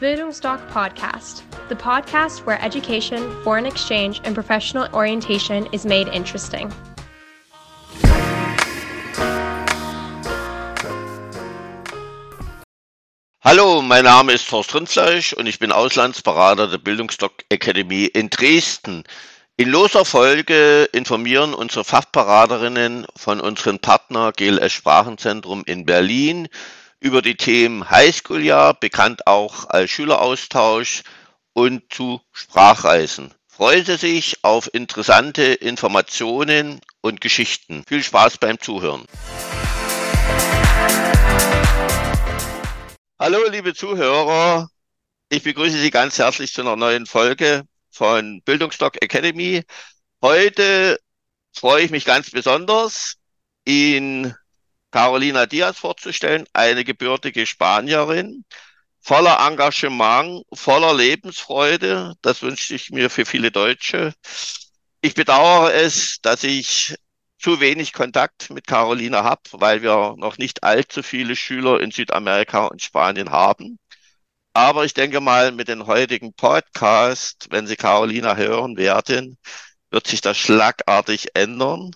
Bildungsdoc Podcast, the podcast where education, foreign exchange, and professional orientation is made interesting. Hallo, mein Name ist Horst Rindfleisch und ich bin Auslandsberater der Bildungsdoc Academy in Dresden. In loser Folge informieren unsere Fachberaterinnen von unserem Partner GLS Sprachenzentrum in Berlin über die Themen Highschool-Jahr, bekannt auch als Schüleraustausch und zu Sprachreisen. Freuen Sie sich auf interessante Informationen und Geschichten. Viel Spaß beim Zuhören. Hallo, liebe Zuhörer. Ich begrüße Sie ganz herzlich zu einer neuen Folge von Bildungsstock Academy. Heute freue ich mich ganz besonders, Ihnen Carolina Diaz vorzustellen, eine gebürtige Spanierin, voller Engagement, voller Lebensfreude. Das wünsche ich mir für viele Deutsche. Ich bedauere es, dass ich zu wenig Kontakt mit Carolina habe, weil wir noch nicht allzu viele Schüler in Südamerika und Spanien haben. Aber ich denke mal, mit dem heutigen Podcast, wenn Sie Carolina hören werden, wird sich das schlagartig ändern.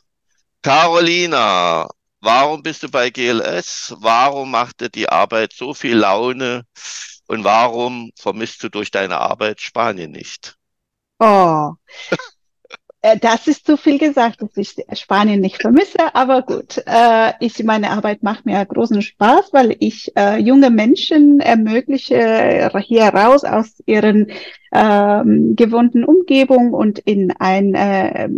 Carolina, warum bist du bei GLS? Warum macht dir die Arbeit so viel Laune? Und warum vermisst du durch deine Arbeit Spanien nicht? Oh, äh, das ist zu viel gesagt, dass ich Spanien nicht vermisse, aber gut. Äh, ich, meine Arbeit macht mir großen Spaß, weil ich äh, junge Menschen ermögliche, hier raus aus ihren ähm, gewohnten Umgebung und in ein äh,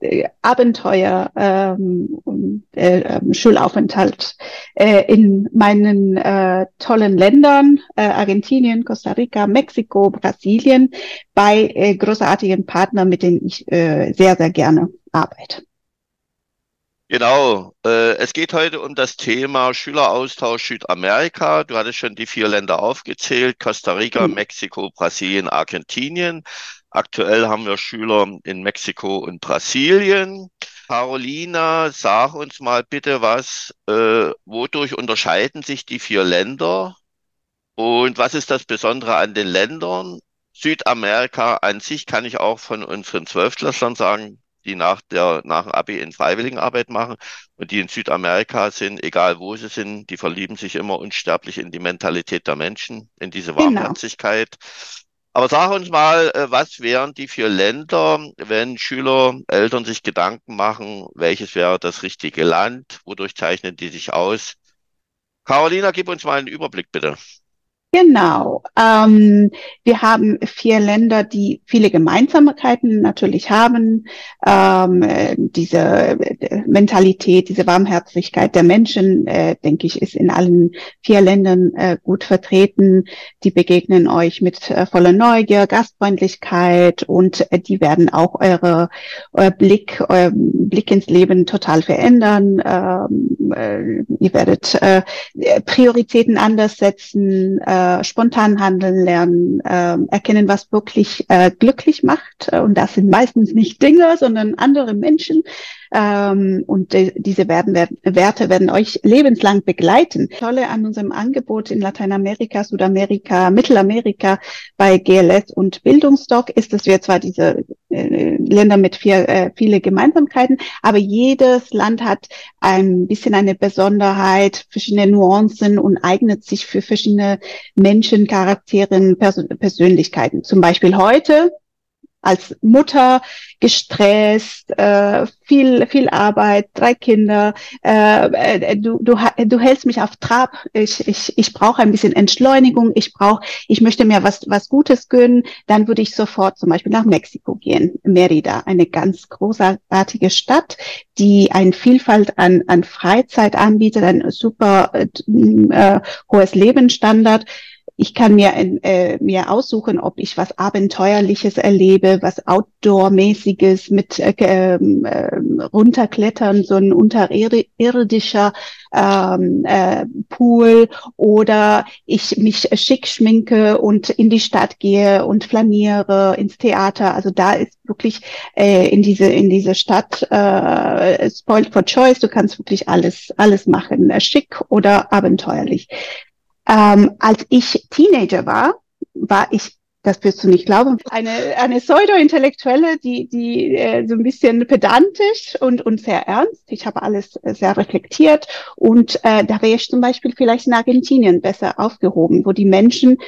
äh, Abenteuer ähm, äh, ähm, Schulaufenthalt äh, in meinen äh, tollen Ländern, Argentinien, Costa Rica, Mexiko, Brasilien, bei großartigen Partnern, mit denen ich sehr, sehr gerne arbeite. Genau, äh, es geht heute um das Thema Schüleraustausch Südamerika. Du hattest schon die vier Länder aufgezählt, Costa Rica, mhm. Mexiko, Brasilien, Argentinien. Aktuell haben wir Schüler in Mexiko und Brasilien. Carolina, sag uns mal bitte was, äh, wodurch unterscheiden sich die vier Länder und was ist das Besondere an den Ländern? Südamerika an sich kann ich auch von unseren Zwölftklässlern sagen, die nach der nach dem Abi in Freiwilligenarbeit machen und die in Südamerika sind, egal wo sie sind, die verlieben sich immer unsterblich in die Mentalität der Menschen, in diese. Warmherzigkeit. Genau. Aber sag uns mal, äh, was wären die vier Länder, wenn Schüler, Eltern sich Gedanken machen, welches wäre das richtige Land, wodurch zeichnen die sich aus? Carolina, gib uns mal einen Überblick bitte. Genau. Ähm, wir haben vier Länder, die viele Gemeinsamkeiten natürlich haben. Ähm, diese äh, Mentalität, diese Warmherzigkeit der Menschen, äh, denke ich, ist in allen vier Ländern äh, gut vertreten. Die begegnen euch mit äh, voller Neugier, Gastfreundlichkeit und äh, die werden auch eure euer Blick, euer Blick ins Leben total verändern. Ähm, äh, ihr werdet Prioritäten anders setzen äh, spontan handeln lernen, äh, erkennen, was wirklich äh, glücklich macht. Und das sind meistens nicht Dinge, sondern andere Menschen. Ähm, und de, diese werden, werden, Werte werden euch lebenslang begleiten. Tolle an unserem Angebot in Lateinamerika, Südamerika, Mittelamerika bei GLS und Bildungsdoc ist, dass wir zwar diese äh, Länder mit vier, äh, viele Gemeinsamkeiten, aber jedes Land hat ein bisschen eine Besonderheit, verschiedene Nuancen und eignet sich für verschiedene Menschen, Charakteren, Pers Persönlichkeiten. Zum Beispiel heute als Mutter gestresst, äh, viel viel Arbeit, drei Kinder. Äh, äh, du du du hältst mich auf Trab. Ich ich ich brauche ein bisschen Entschleunigung. Ich brauche ich möchte mir was was Gutes gönnen. Dann würde ich sofort zum Beispiel nach Mexiko gehen. Merida, eine ganz großartige Stadt, die eine Vielfalt an an Freizeit anbietet, ein super äh, äh hohes Lebensstandard ich kann mir, äh, mir aussuchen, ob ich was Abenteuerliches erlebe, was Outdoor-mäßiges mit äh, äh, runterklettern, so ein unterirdischer ähm, äh, Pool oder ich mich schick schminke und in die Stadt gehe und flaniere ins Theater. Also da ist wirklich äh, in diese in diese Stadt äh, spoiled for choice. Du kannst wirklich alles alles machen, schick oder abenteuerlich. Ähm, als ich Teenager war, war ich das wirst du nicht glauben, eine, eine Pseudo-Intellektuelle, die, die äh, so ein bisschen pedantisch und, und sehr ernst. Ich habe alles sehr reflektiert und äh, da wäre ich zum Beispiel vielleicht in Argentinien besser aufgehoben, wo die Menschen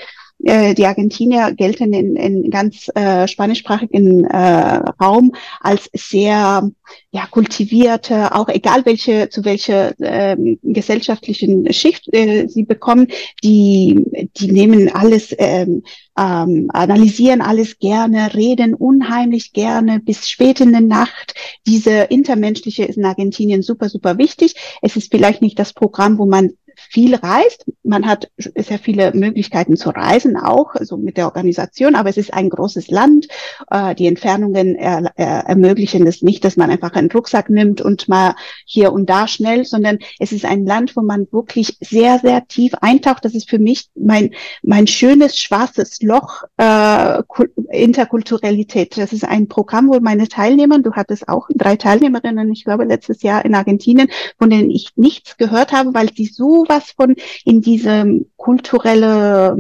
äh, die Argentinier gelten in, in ganz äh, spanischsprachigen äh, Raum als sehr ja kultivierte, auch egal welche zu welcher äh, gesellschaftlichen Schicht äh, sie bekommen, die die nehmen alles ähm, ähm, analysieren alles gerne, reden unheimlich gerne bis spät in der Nacht. Diese intermenschliche ist in Argentinien super, super wichtig. Es ist vielleicht nicht das Programm, wo man viel reist. Man hat sehr viele Möglichkeiten zu reisen, auch also mit der Organisation, aber es ist ein großes Land. Äh, die Entfernungen er, er, ermöglichen es nicht, dass man einfach einen Rucksack nimmt und mal hier und da schnell, sondern es ist ein Land, wo man wirklich sehr, sehr tief eintaucht. Das ist für mich mein, mein schönes schwarzes Loch äh, Interkulturalität. Das ist ein Programm, wo meine Teilnehmer, du hattest auch drei Teilnehmerinnen, ich glaube letztes Jahr in Argentinien, von denen ich nichts gehört habe, weil sie so was von in diesem kulturelle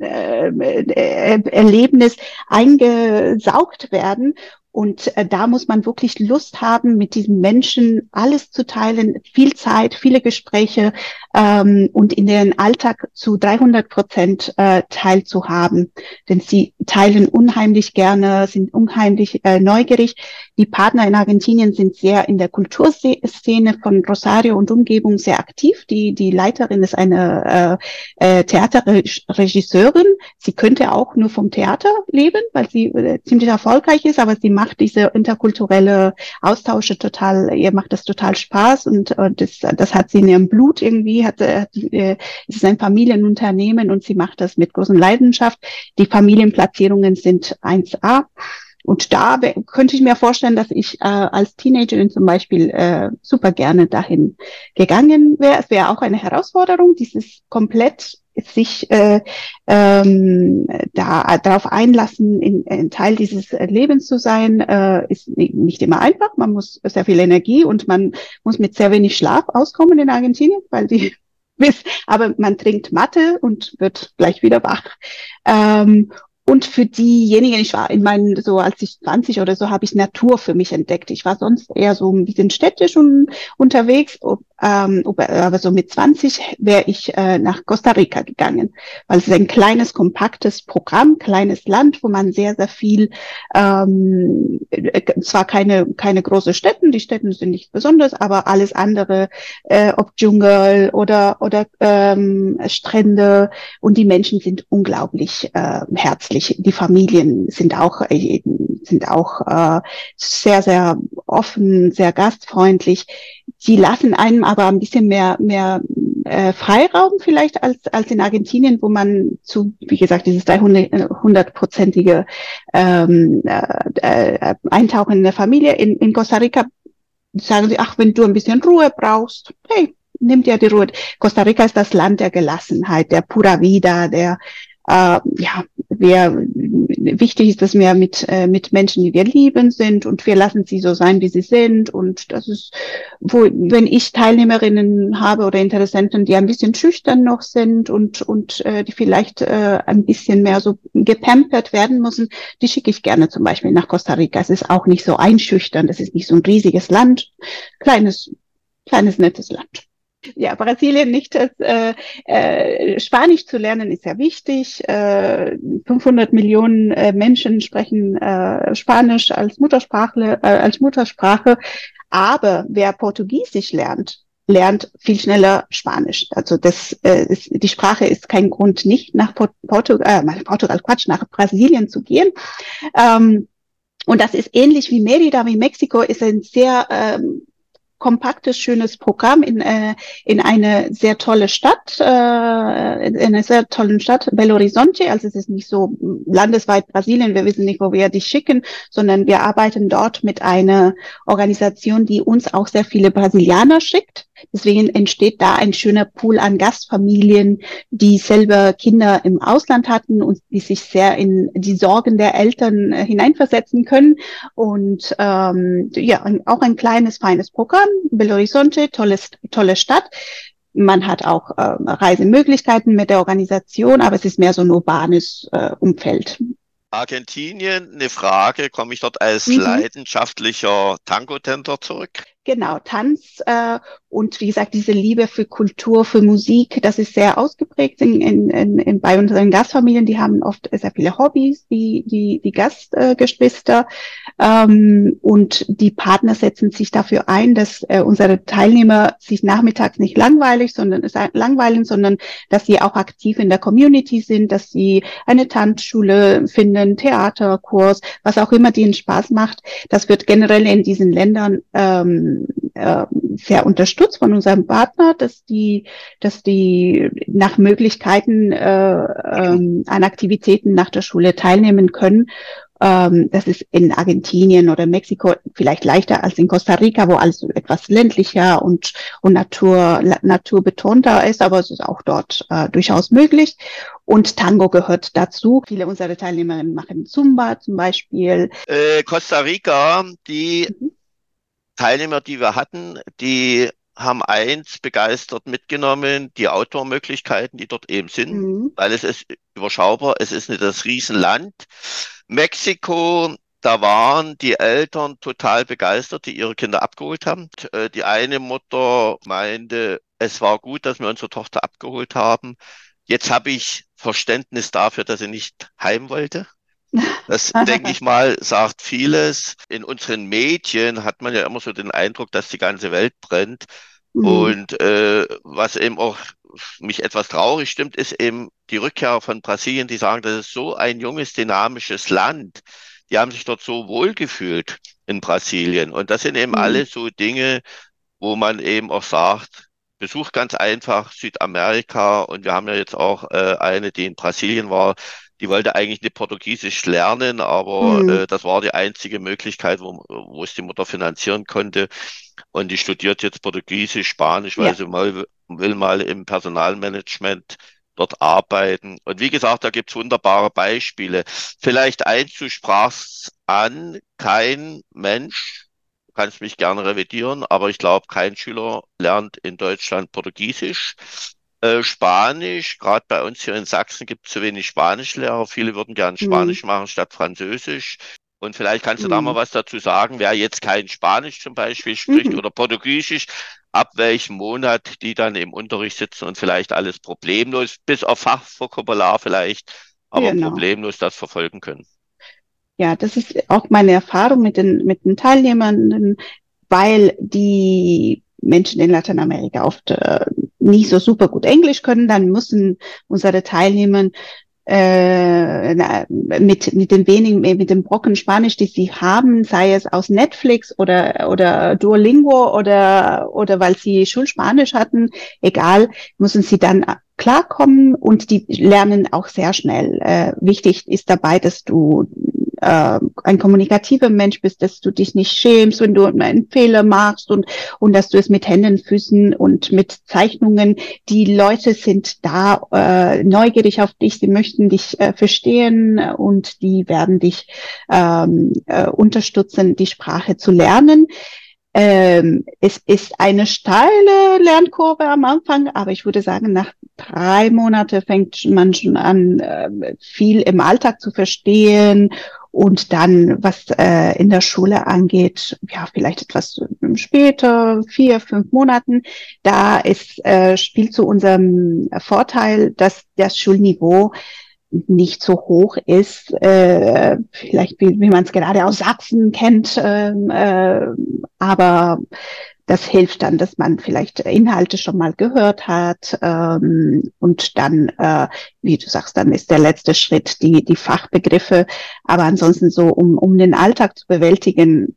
äh, äh, Erlebnis eingesaugt werden. Und äh, da muss man wirklich Lust haben, mit diesen Menschen alles zu teilen, viel Zeit, viele Gespräche ähm, und in den Alltag zu 300 Prozent äh, teilzuhaben. Denn sie teilen unheimlich gerne, sind unheimlich äh, neugierig. Die Partner in Argentinien sind sehr in der Kulturszene von Rosario und Umgebung sehr aktiv. Die, die Leiterin ist eine äh, äh, Theaterregisseurin. Sie könnte auch nur vom Theater leben, weil sie äh, ziemlich erfolgreich ist, aber sie macht diese interkulturelle Austausche total, ihr macht das total Spaß und, und das, das hat sie in ihrem Blut irgendwie, hat, hat äh, es ist ein Familienunternehmen und sie macht das mit großer Leidenschaft. Die Familienplatzierungen sind 1A. Und da könnte ich mir vorstellen, dass ich äh, als Teenagerin zum Beispiel äh, super gerne dahin gegangen wäre. Es wäre auch eine Herausforderung, dieses komplett sich äh, ähm, da darauf einlassen, in, in Teil dieses Lebens zu sein, äh, ist nicht immer einfach. Man muss sehr viel Energie und man muss mit sehr wenig Schlaf auskommen in Argentinien, weil die aber man trinkt Mathe und wird gleich wieder wach. Ähm, und für diejenigen, ich war in meinen, so als ich 20 oder so, habe ich Natur für mich entdeckt. Ich war sonst eher so ein bisschen städtisch und unterwegs, ähm, aber so mit 20 wäre ich äh, nach Costa Rica gegangen, weil es ist ein kleines, kompaktes Programm, kleines Land, wo man sehr, sehr viel, ähm, äh, zwar keine, keine große Städten, die Städten sind nicht besonders, aber alles andere, äh, ob Dschungel oder, oder ähm, Strände und die Menschen sind unglaublich äh, herzlich. Die Familien sind auch, äh, sind auch äh, sehr, sehr offen, sehr gastfreundlich die lassen einem aber ein bisschen mehr, mehr äh, Freiraum vielleicht als, als in Argentinien, wo man zu, wie gesagt, dieses 300-prozentige ähm, äh, äh, Eintauchen in der Familie. In, in Costa Rica sagen sie, ach, wenn du ein bisschen Ruhe brauchst, hey, nimm dir die Ruhe. Costa Rica ist das Land der Gelassenheit, der pura vida, der äh, ja, wir, wichtig ist, dass wir mit, äh, mit Menschen, die wir lieben, sind und wir lassen sie so sein, wie sie sind. Und das ist, wo, wenn ich Teilnehmerinnen habe oder Interessenten, die ein bisschen schüchtern noch sind und, und äh, die vielleicht äh, ein bisschen mehr so gepampert werden müssen, die schicke ich gerne zum Beispiel nach Costa Rica. Es ist auch nicht so einschüchtern, das ist nicht so ein riesiges Land, kleines, kleines, nettes Land. Ja, Brasilien nicht äh, äh, Spanisch zu lernen ist ja wichtig. Äh, 500 Millionen äh, Menschen sprechen äh, Spanisch als Muttersprache, äh, als Muttersprache. Aber wer Portugiesisch lernt, lernt viel schneller Spanisch. Also das äh, ist, die Sprache ist kein Grund, nicht nach Port Portugal, äh, Portugal, Quatsch, nach Brasilien zu gehen. Ähm, und das ist ähnlich wie Merida, wie Mexiko, ist ein sehr ähm, kompaktes, schönes Programm in, äh, in eine sehr tolle Stadt, äh, in einer sehr tollen Stadt, Belo Horizonte. Also es ist nicht so landesweit Brasilien, wir wissen nicht, wo wir dich schicken, sondern wir arbeiten dort mit einer Organisation, die uns auch sehr viele Brasilianer schickt. Deswegen entsteht da ein schöner Pool an Gastfamilien, die selber Kinder im Ausland hatten und die sich sehr in die Sorgen der Eltern äh, hineinversetzen können. Und ähm, ja, auch ein kleines, feines Programm. Belo Horizonte, tolles, tolle Stadt Man hat auch äh, Reisemöglichkeiten mit der Organisation, aber es ist mehr so ein urbanes äh, Umfeld. Argentinien, eine Frage, komme ich dort als mhm. leidenschaftlicher Tango-Tänzer zurück? Genau, Tanz äh, und wie gesagt, diese Liebe für Kultur, für Musik, das ist sehr ausgeprägt in, in, in, in bei unseren Gastfamilien. Die haben oft sehr viele Hobbys, die, die, die Gastgeschwister. Ähm, und die Partner setzen sich dafür ein, dass äh, unsere Teilnehmer sich nachmittags nicht langweilig, sondern langweilen, sondern dass sie auch aktiv in der Community sind, dass sie eine Tanzschule finden, Theaterkurs, was auch immer denen Spaß macht. Das wird generell in diesen Ländern ähm, äh, sehr unterstützt von unserem Partner, dass die, dass die nach Möglichkeiten äh, ähm, an Aktivitäten nach der Schule teilnehmen können. Ähm, das ist in Argentinien oder Mexiko vielleicht leichter als in Costa Rica, wo alles etwas ländlicher und, und Natur, naturbetonter ist, aber es ist auch dort äh, durchaus möglich. Und Tango gehört dazu. Viele unserer Teilnehmerinnen machen Zumba zum Beispiel. Äh, Costa Rica, die mhm. Teilnehmer, die wir hatten, die haben eins begeistert mitgenommen, die Outdoor-Möglichkeiten, die dort eben sind, mhm. weil es ist überschaubar, es ist nicht das Riesenland. Mexiko, da waren die Eltern total begeistert, die ihre Kinder abgeholt haben. Äh, die eine Mutter meinte, es war gut, dass wir unsere Tochter abgeholt haben. Jetzt habe ich Verständnis dafür, dass sie nicht heim wollte. Das, denke ich mal, sagt vieles. In unseren Medien hat man ja immer so den Eindruck, dass die ganze Welt brennt. Mhm. Und äh, was eben auch mich etwas traurig stimmt, ist eben die Rückkehr von Brasilien, die sagen, das ist so ein junges, dynamisches Land. Die haben sich dort so wohl gefühlt in Brasilien. Und das sind eben mhm. alle so Dinge, wo man eben auch sagt, besucht ganz einfach Südamerika. Und wir haben ja jetzt auch äh, eine, die in Brasilien war, die wollte eigentlich nicht Portugiesisch lernen, aber mhm. äh, das war die einzige Möglichkeit, wo, wo es die Mutter finanzieren konnte. Und die studiert jetzt Portugiesisch, Spanisch, weil ja. sie mal, will mal im Personalmanagement dort arbeiten. Und wie gesagt, da gibt's wunderbare Beispiele. Vielleicht eins, du sprachst an, kein Mensch, du kannst mich gerne revidieren, aber ich glaube, kein Schüler lernt in Deutschland Portugiesisch. Äh, Spanisch, gerade bei uns hier in Sachsen gibt es zu wenig Spanischlehrer. Viele würden gerne mhm. Spanisch mhm. machen statt Französisch. Und vielleicht kannst du mhm. da mal was dazu sagen, wer jetzt kein Spanisch zum Beispiel spricht mhm. oder Portugiesisch, ab welchem Monat die dann im Unterricht sitzen und vielleicht alles problemlos, bis auf Fachvokabular vielleicht, aber genau. problemlos das verfolgen können. Ja, das ist auch meine Erfahrung mit den, mit den Teilnehmern, weil die Menschen in Lateinamerika oft äh, nicht so super gut Englisch können, dann müssen unsere Teilnehmer äh, mit, mit dem wenigen, mit dem Brocken Spanisch, die sie haben, sei es aus Netflix oder, oder Duolingo oder, oder weil sie Schulspanisch hatten, egal, müssen sie dann klarkommen und die lernen auch sehr schnell. Äh, wichtig ist dabei, dass du äh, ein kommunikativer Mensch bist, dass du dich nicht schämst, wenn du einen Fehler machst und, und dass du es mit Händen, Füßen und mit Zeichnungen, die Leute sind da äh, neugierig auf dich, sie möchten dich äh, verstehen und die werden dich ähm, äh, unterstützen, die Sprache zu lernen. Ähm, es ist eine steile Lernkurve am Anfang, aber ich würde sagen, nach drei Monaten fängt man schon an, äh, viel im Alltag zu verstehen und dann, was äh, in der Schule angeht, ja, vielleicht etwas später, vier, fünf Monaten, da ist, äh, spielt zu unserem Vorteil, dass das Schulniveau nicht so hoch ist, äh, vielleicht wie, wie man es gerade aus Sachsen kennt, äh, äh, aber das hilft dann, dass man vielleicht Inhalte schon mal gehört hat ähm, und dann, äh, wie du sagst, dann ist der letzte Schritt die, die Fachbegriffe. Aber ansonsten so, um, um den Alltag zu bewältigen,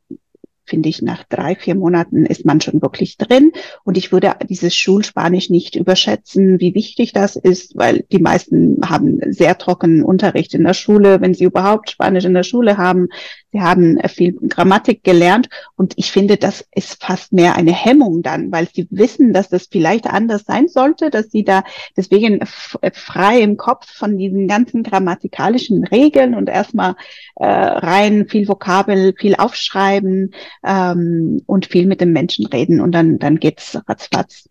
finde ich, nach drei, vier Monaten ist man schon wirklich drin. Und ich würde dieses Schulspanisch nicht überschätzen, wie wichtig das ist, weil die meisten haben sehr trockenen Unterricht in der Schule, wenn sie überhaupt Spanisch in der Schule haben. Sie haben viel Grammatik gelernt und ich finde, das ist fast mehr eine Hemmung dann, weil sie wissen, dass das vielleicht anders sein sollte, dass sie da deswegen frei im Kopf von diesen ganzen grammatikalischen Regeln und erstmal äh, rein viel Vokabel, viel aufschreiben ähm, und viel mit dem Menschen reden und dann, dann geht's ratzfatz.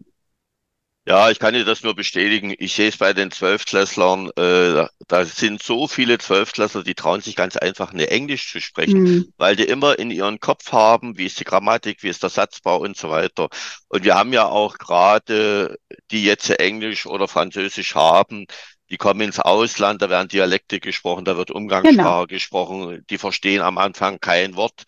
Ja, ich kann dir das nur bestätigen. Ich sehe es bei den Zwölftklässlern. Äh, da sind so viele Zwölftklässler, die trauen sich ganz einfach eine Englisch zu sprechen, mhm. weil die immer in ihren Kopf haben, wie ist die Grammatik, wie ist der Satzbau und so weiter. Und wir haben ja auch gerade, die jetzt Englisch oder Französisch haben, die kommen ins Ausland, da werden Dialekte gesprochen, da wird Umgangssprache genau. gesprochen, die verstehen am Anfang kein Wort.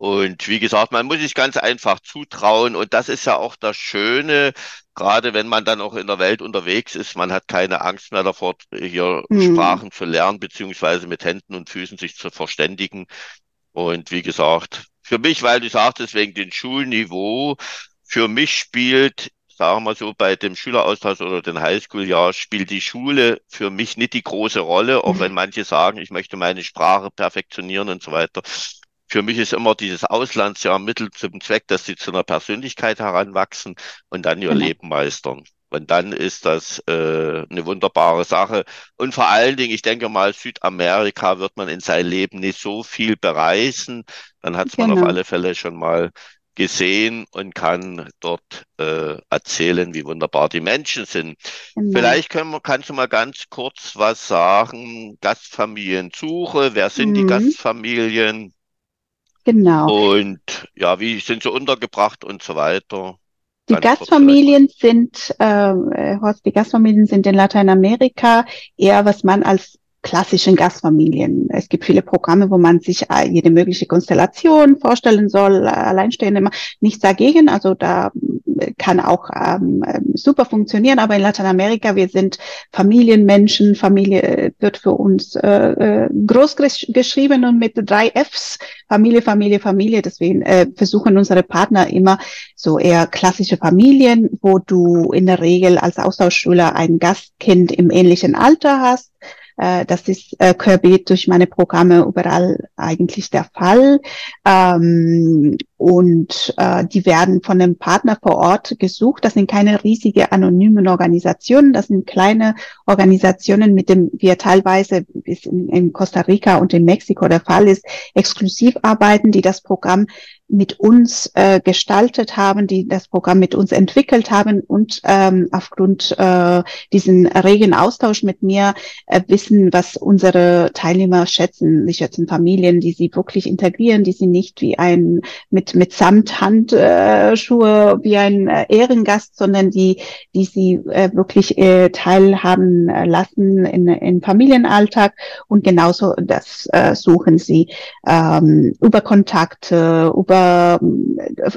Und wie gesagt, man muss sich ganz einfach zutrauen. Und das ist ja auch das Schöne, gerade wenn man dann auch in der Welt unterwegs ist. Man hat keine Angst mehr davor, hier mhm. Sprachen zu lernen, beziehungsweise mit Händen und Füßen sich zu verständigen. Und wie gesagt, für mich, weil du sagtest, wegen dem Schulniveau, für mich spielt, sagen wir so, bei dem Schüleraustausch oder dem Highschool-Jahr spielt die Schule für mich nicht die große Rolle, auch mhm. wenn manche sagen, ich möchte meine Sprache perfektionieren und so weiter. Für mich ist immer dieses Auslandsjahr Mittel zum Zweck, dass sie zu einer Persönlichkeit heranwachsen und dann ihr mhm. Leben meistern. Und dann ist das äh, eine wunderbare Sache. Und vor allen Dingen, ich denke mal, Südamerika wird man in sein Leben nicht so viel bereisen. Dann hat genau. man auf genau. alle Fälle schon mal gesehen und kann dort äh, erzählen, wie wunderbar die Menschen sind. Genau. Vielleicht können wir, kannst du mal ganz kurz was sagen. Gastfamiliensuche, wer sind mhm. die Gastfamilien? Genau. Und ja, wie sind sie untergebracht und so weiter. Die Ganz Gastfamilien sind, äh, Horst, die Gastfamilien sind in Lateinamerika eher, was man als klassischen Gastfamilien. Es gibt viele Programme, wo man sich äh, jede mögliche Konstellation vorstellen soll, alleinstehende, nichts dagegen. Also da äh, kann auch ähm, ähm, super funktionieren. Aber in Lateinamerika, wir sind Familienmenschen. Familie äh, wird für uns äh, groß geschrieben und mit drei Fs. Familie, Familie, Familie. Deswegen äh, versuchen unsere Partner immer so eher klassische Familien, wo du in der Regel als Austauschschüler ein Gastkind im ähnlichen Alter hast äh, das ist äh, querbeet durch meine Programme überall eigentlich der Fall. Ähm, und äh, die werden von einem Partner vor Ort gesucht. Das sind keine riesige anonymen Organisationen, das sind kleine Organisationen, mit denen wir teilweise, wie es in, in Costa Rica und in Mexiko der Fall ist, exklusiv arbeiten, die das Programm mit uns äh, gestaltet haben, die das Programm mit uns entwickelt haben und ähm, aufgrund äh, diesen regen Austausch mit mir äh, wissen, was unsere Teilnehmer schätzen. Sie schätzen Familien, die sie wirklich integrieren, die sie nicht wie ein mit mit Samthandschuhe äh, wie ein äh, Ehrengast, sondern die die sie äh, wirklich äh, teilhaben äh, lassen in, in Familienalltag. Und genauso das äh, suchen sie ähm, über Kontakte, über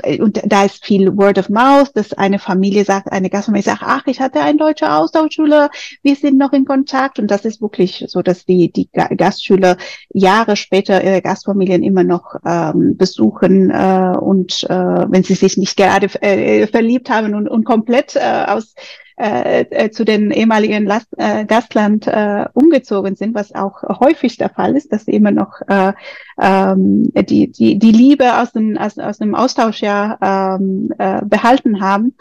äh, und da ist viel Word of Mouth, dass eine Familie sagt, eine Gastfamilie sagt, ach, ich hatte einen deutschen Austauschschüler, wir sind noch in Kontakt. Und das ist wirklich so, dass die, die Gastschüler Jahre später ihre Gastfamilien immer noch ähm, besuchen äh, und äh, wenn sie sich nicht gerade äh, verliebt haben und, und komplett äh, aus äh, äh, zu den ehemaligen Last, äh, Gastland äh, umgezogen sind, was auch häufig der Fall ist, dass immer noch äh, ähm, die, die, die Liebe aus dem, aus, aus dem Austausch ja ähm, äh, behalten haben.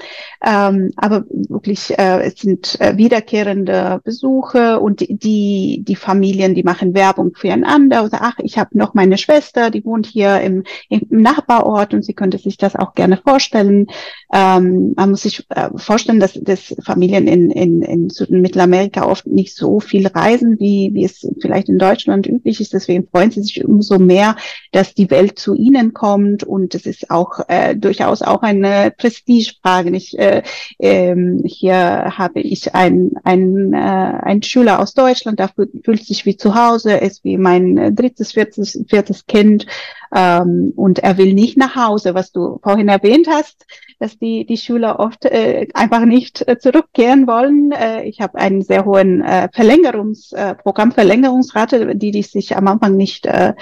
Ähm, aber wirklich, äh, es sind äh, wiederkehrende Besuche und die, die, die Familien, die machen Werbung füreinander oder ach, ich habe noch meine Schwester, die wohnt hier im, im Nachbarort und sie könnte sich das auch gerne vorstellen. Ähm, man muss sich äh, vorstellen, dass das Familien in, in, in Süd- und Mittelamerika oft nicht so viel reisen, wie, wie es vielleicht in Deutschland üblich ist. Deswegen freuen sie sich umso mehr, dass die Welt zu ihnen kommt. Und es ist auch äh, durchaus auch eine Prestigefrage. Ich, äh, ähm, hier habe ich einen ein, äh, ein Schüler aus Deutschland, der fühlt sich wie zu Hause, ist wie mein drittes, viertes, viertes Kind. Ähm, und er will nicht nach Hause, was du vorhin erwähnt hast dass die, die Schüler oft äh, einfach nicht äh, zurückkehren wollen. Äh, ich habe einen sehr hohen äh, Verlängerungs, äh, Programmverlängerungsrate, die, die sich am Anfang nicht, äh,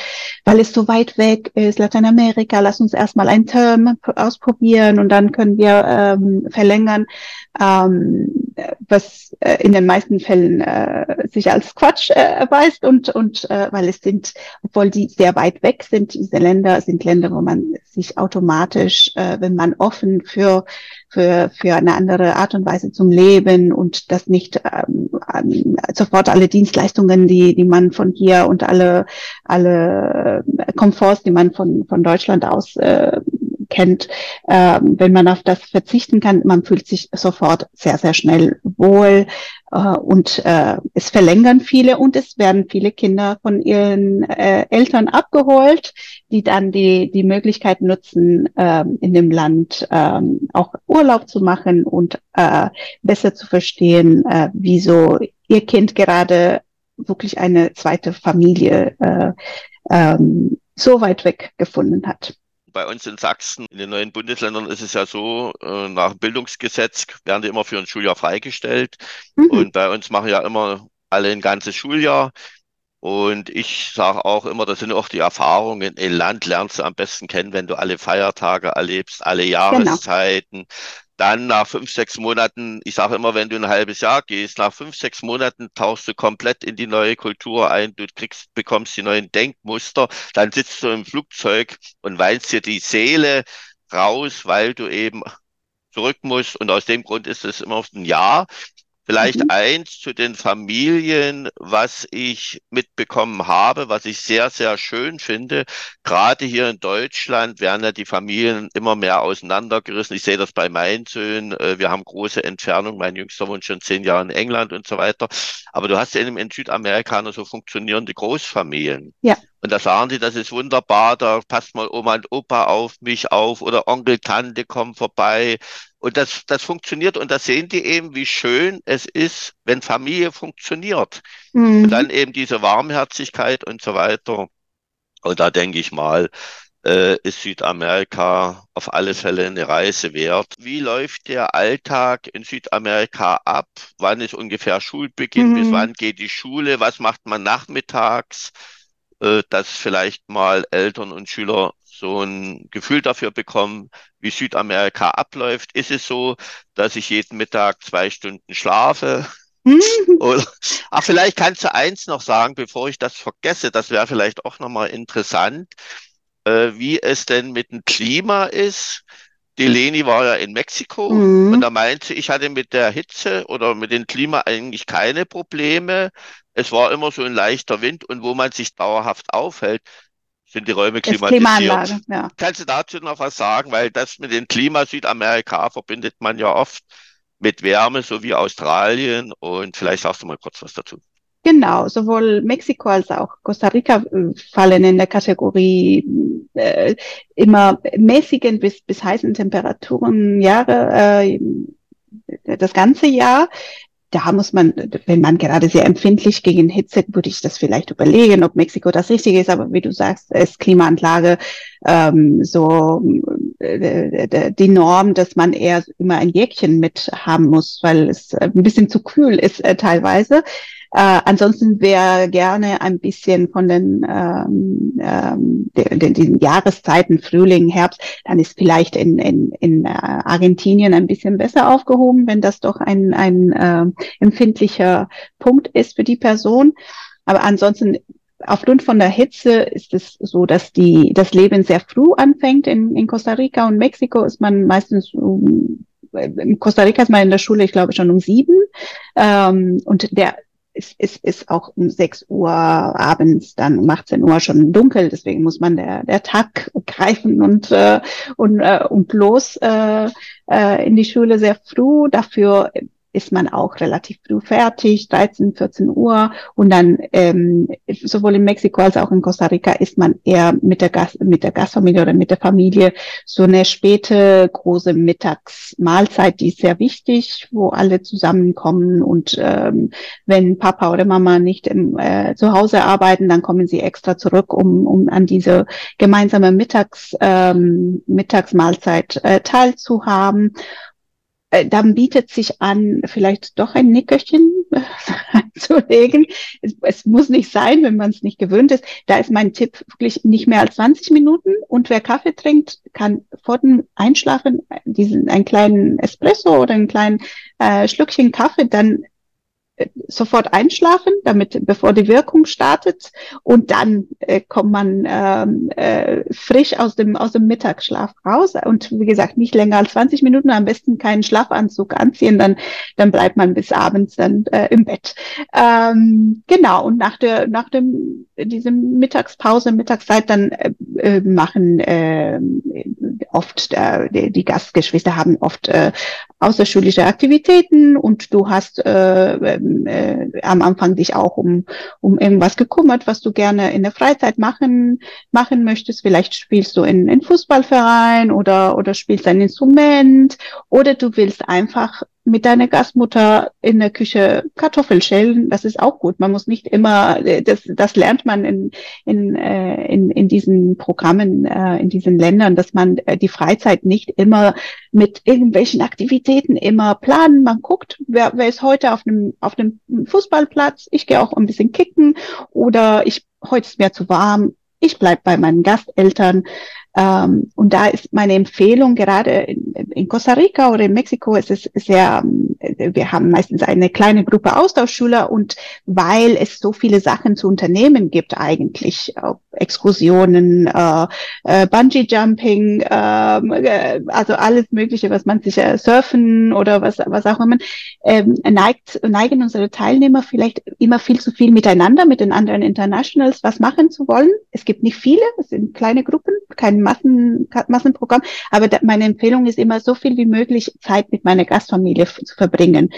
weil es so weit weg ist, Lateinamerika, lass uns erstmal ein Term ausprobieren und dann können wir ähm, verlängern, ähm, was äh, in den meisten Fällen äh, sich als Quatsch äh, erweist und, und äh, weil es sind, obwohl die sehr weit weg sind, diese Länder sind Länder, wo man sich automatisch, äh, wenn man offen für, für, für eine andere Art und Weise zum Leben und das nicht ähm, ähm, sofort alle Dienstleistungen, die, die man von hier und alle, alle Komforts, die man von, von Deutschland aus äh, kennt, äh, wenn man auf das verzichten kann, man fühlt sich sofort sehr, sehr schnell wohl äh, und äh, es verlängern viele und es werden viele Kinder von ihren äh, Eltern abgeholt, die dann die, die Möglichkeit nutzen, äh, in dem Land äh, auch Urlaub zu machen und äh, besser zu verstehen, äh, wieso ihr Kind gerade wirklich eine zweite Familie äh, ähm, so weit weg gefunden hat. Bei uns in Sachsen, in den neuen Bundesländern ist es ja so, äh, nach Bildungsgesetz werden die immer für ein Schuljahr freigestellt. Mhm. Und bei uns machen ja immer alle ein ganzes Schuljahr. Und ich sage auch immer, das sind auch die Erfahrungen. Ein Land lernst du am besten kennen, wenn du alle Feiertage erlebst, alle genau. Jahreszeiten. Genau dann nach fünf, sechs Monaten, ich sage immer, wenn du ein halbes Jahr gehst, nach fünf, sechs Monaten tauchst du komplett in die neue Kultur ein, du kriegst, bekommst die neuen Denkmuster, dann sitzt du im Flugzeug und weinst dir die Seele raus, weil du eben zurück musst. Und aus dem Grund ist es immer ein Jahr. Vielleicht mhm. eins zu den Familien, was ich mitbekommen habe, was ich sehr, sehr schön finde. Gerade hier in Deutschland werden ja die Familien immer mehr auseinandergerissen. Ich sehe das bei meinen Söhnen. Äh, wir haben große Entfernung. Mein jüngster wohnt schon zehn Jahre in England und so weiter. Aber du hast eben in Südamerika so funktionierende Großfamilien. Ja. Und da sagen die, das ist wunderbar, da passt mal Oma und Opa auf mich auf oder Onkel, Tante kommen vorbei. Und das, das funktioniert und da sehen die eben, wie schön es ist, wenn Familie funktioniert. Mhm. Und dann eben diese Warmherzigkeit und so weiter. Und da denke ich mal, äh, ist Südamerika auf alle Fälle eine Reise wert. Wie läuft der Alltag in Südamerika ab? Wann ist ungefähr Schulbeginn? Mhm. Bis wann geht die Schule? Was macht man nachmittags? Äh, dass vielleicht mal Eltern und Schüler so ein Gefühl dafür bekommen, wie Südamerika abläuft. Ist es so, dass ich jeden Mittag zwei Stunden schlafe? Oder, ach, vielleicht kannst du eins noch sagen, bevor ich das vergesse. Das wäre vielleicht auch nochmal interessant, äh, wie es denn mit dem Klima ist. Die Leni war ja in Mexiko mhm. und da meinte, ich hatte mit der Hitze oder mit dem Klima eigentlich keine Probleme. Es war immer so ein leichter Wind und wo man sich dauerhaft aufhält, sind die Räume klimatisiert. Ja. Kannst du dazu noch was sagen? Weil das mit dem Klima Südamerika verbindet man ja oft mit Wärme, so wie Australien. Und vielleicht sagst du mal kurz was dazu. Genau, sowohl Mexiko als auch Costa Rica äh, fallen in der Kategorie äh, immer mäßigen bis, bis heißen Temperaturen Jahre, äh, das ganze Jahr da muss man, wenn man gerade sehr empfindlich gegen Hitze, würde ich das vielleicht überlegen, ob Mexiko das Richtige ist. Aber wie du sagst, ist Klimaanlage ähm, so äh, die Norm, dass man eher immer ein Jäckchen mit haben muss, weil es ein bisschen zu kühl ist äh, teilweise. Äh, ansonsten wäre gerne ein bisschen von den, ähm, ähm, den, den, den Jahreszeiten Frühling, Herbst, dann ist vielleicht in, in, in äh, Argentinien ein bisschen besser aufgehoben, wenn das doch ein, ein äh, empfindlicher Punkt ist für die Person. Aber ansonsten aufgrund von der Hitze ist es so, dass die, das Leben sehr früh anfängt. In, in Costa Rica und Mexiko ist man meistens um, in Costa Rica ist man in der Schule, ich glaube, schon um sieben. Ähm, und der es, es ist auch um 6 Uhr abends, dann um 18 Uhr schon dunkel, deswegen muss man der, der Tag greifen und, äh, und, äh, und los äh, äh, in die Schule sehr früh. Dafür ist man auch relativ früh fertig, 13, 14 Uhr. Und dann ähm, sowohl in Mexiko als auch in Costa Rica ist man eher mit der, Gast, mit der Gastfamilie oder mit der Familie so eine späte große Mittagsmahlzeit, die ist sehr wichtig, wo alle zusammenkommen. Und ähm, wenn Papa oder Mama nicht im, äh, zu Hause arbeiten, dann kommen sie extra zurück, um, um an diese gemeinsame Mittags, ähm, Mittagsmahlzeit äh, teilzuhaben. Äh, dann bietet sich an, vielleicht doch ein Nickerchen einzulegen. Es, es, muss nicht sein, wenn man es nicht gewöhnt ist. Da ist mein Tipp wirklich nicht mehr als 20 Minuten. Und wer Kaffee trinkt, kann vor dem Einschlafen diesen einen kleinen Espresso oder einen kleinen äh, Schlückchen Kaffee dann sofort einschlafen, damit bevor die Wirkung startet. Und dann äh, kommt man ähm, äh, frisch aus dem aus dem Mittagsschlaf raus. Und wie gesagt nicht länger als 20 Minuten, am besten keinen Schlafanzug anziehen, dann dann bleibt man bis abends dann äh, im Bett. Ähm, genau. Und nach der nach dem diese Mittagspause Mittagszeit dann äh, äh machen äh, oft äh, die, die Gastgeschwister haben oft äh, außerschulische Aktivitäten. Und du hast äh, äh, am Anfang dich auch um, um irgendwas gekümmert, was du gerne in der Freizeit machen, machen möchtest. Vielleicht spielst du in, in Fußballverein oder, oder spielst ein Instrument oder du willst einfach mit deiner Gastmutter in der Küche Kartoffeln schälen, das ist auch gut. Man muss nicht immer, das, das lernt man in, in, äh, in, in diesen Programmen, äh, in diesen Ländern, dass man äh, die Freizeit nicht immer mit irgendwelchen Aktivitäten immer planen. Man guckt, wer, wer ist heute auf einem, auf einem Fußballplatz. Ich gehe auch ein bisschen kicken oder ich, heute ist mir zu warm. Ich bleib bei meinen Gasteltern. Ähm, und da ist meine Empfehlung, gerade in, in, Costa Rica oder in Mexiko, ist es sehr, ähm, wir haben meistens eine kleine Gruppe Austauschschüler und weil es so viele Sachen zu unternehmen gibt eigentlich, Exkursionen, äh, äh, Bungee Jumping, ähm, äh, also alles Mögliche, was man sich äh, surfen oder was, was auch immer, ähm, neigt, neigen unsere Teilnehmer vielleicht immer viel zu viel miteinander, mit den anderen Internationals was machen zu wollen. Es gibt nicht viele, es sind kleine Gruppen, kein Massen, Massenprogramm. Aber da, meine Empfehlung ist immer so viel wie möglich Zeit mit meiner Gastfamilie zu verbringen.